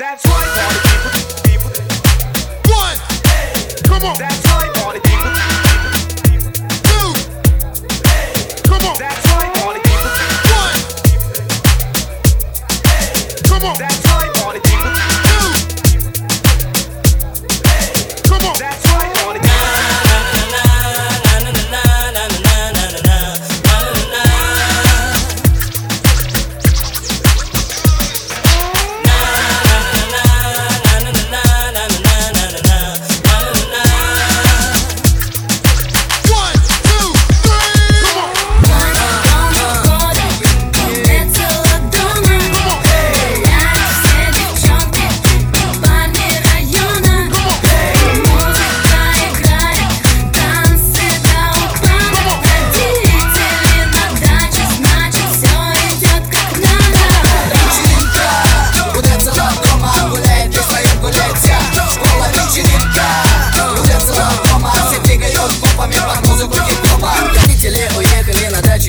That's right, party people, people. One. Come on. That's right, party people.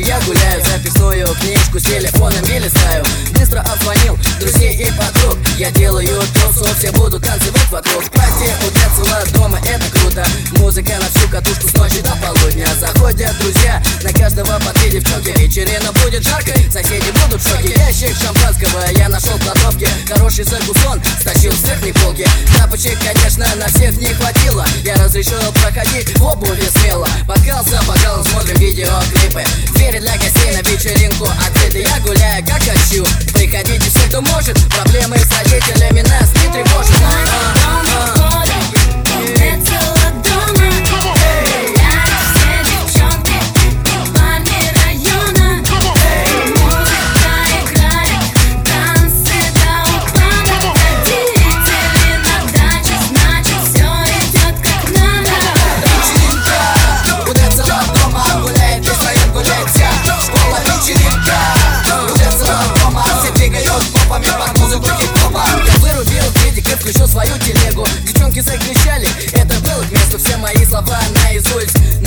Дачу, я гуляю Записную книжку с телефонами листаю Быстро обзвонил друзей и подруг. Я делаю тусу, все будут танцевать вокруг. Пати у Децела дома, это круто. Музыка на всю катушку с ночи до полудня. Заходят друзья, на каждого по две девчонки Вечерина будет жаркой, соседи в Ящик шампанского я нашел в кладовке Хороший закусон стащил с верхней полки Тапочек, конечно, на всех не хватило. Я разрешил проходить в обуви смело. Бокал за бокалом смотрим видеоклипы. Двери для гостей на вечеринку открыты. Я гуляю как хочу. Приходите все, кто может. Проблемы с родителями нас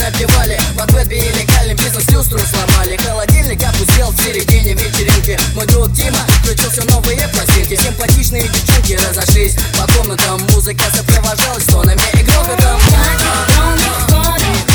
напевали В ответ нелегальный бизнес люстру сломали. Холодильник опустел в середине вечеринки. Мой друг Дима включил все новые пластинки. Симпатичные девчонки разошлись по комнатам. Музыка сопровождалась тонами и грохотом. У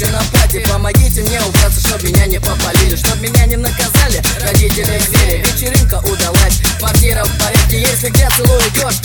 все окончено пати Помогите мне убраться, чтоб меня не попалили Чтоб меня не наказали родители звери Вечеринка удалась, квартира в порядке Если где целую идешь,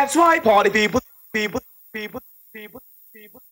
That's right, party people. People, people, people, people.